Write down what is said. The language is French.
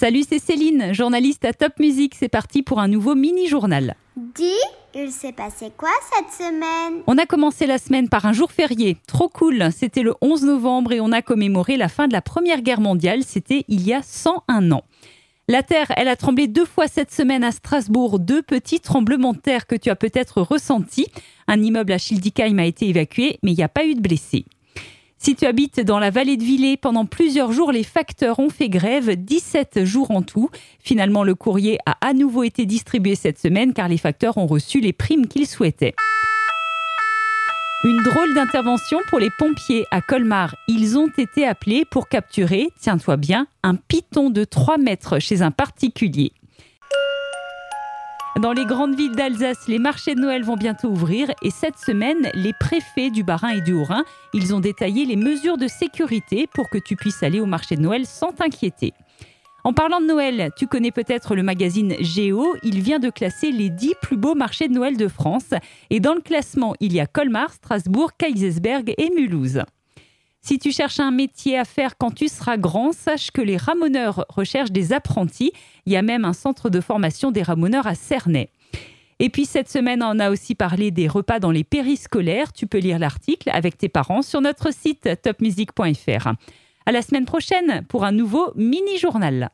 Salut, c'est Céline, journaliste à Top Music. C'est parti pour un nouveau mini-journal. Dis, il s'est passé quoi cette semaine? On a commencé la semaine par un jour férié. Trop cool. C'était le 11 novembre et on a commémoré la fin de la Première Guerre mondiale. C'était il y a 101 ans. La Terre, elle a tremblé deux fois cette semaine à Strasbourg. Deux petits tremblements de terre que tu as peut-être ressentis. Un immeuble à Schildikheim a été évacué, mais il n'y a pas eu de blessés. Si tu habites dans la vallée de Villers, pendant plusieurs jours, les facteurs ont fait grève, 17 jours en tout. Finalement, le courrier a à nouveau été distribué cette semaine car les facteurs ont reçu les primes qu'ils souhaitaient. Une drôle d'intervention pour les pompiers à Colmar. Ils ont été appelés pour capturer, tiens-toi bien, un python de 3 mètres chez un particulier. Dans les grandes villes d'Alsace, les marchés de Noël vont bientôt ouvrir et cette semaine, les préfets du Bas-Rhin et du Haut-Rhin, ont détaillé les mesures de sécurité pour que tu puisses aller au marché de Noël sans t'inquiéter. En parlant de Noël, tu connais peut-être le magazine Géo. Il vient de classer les 10 plus beaux marchés de Noël de France. Et dans le classement, il y a Colmar, Strasbourg, Kaisersberg et Mulhouse. Si tu cherches un métier à faire quand tu seras grand, sache que les ramoneurs recherchent des apprentis. Il y a même un centre de formation des ramoneurs à Cernay. Et puis cette semaine, on a aussi parlé des repas dans les périscolaires. Tu peux lire l'article avec tes parents sur notre site topmusic.fr. À la semaine prochaine pour un nouveau mini-journal.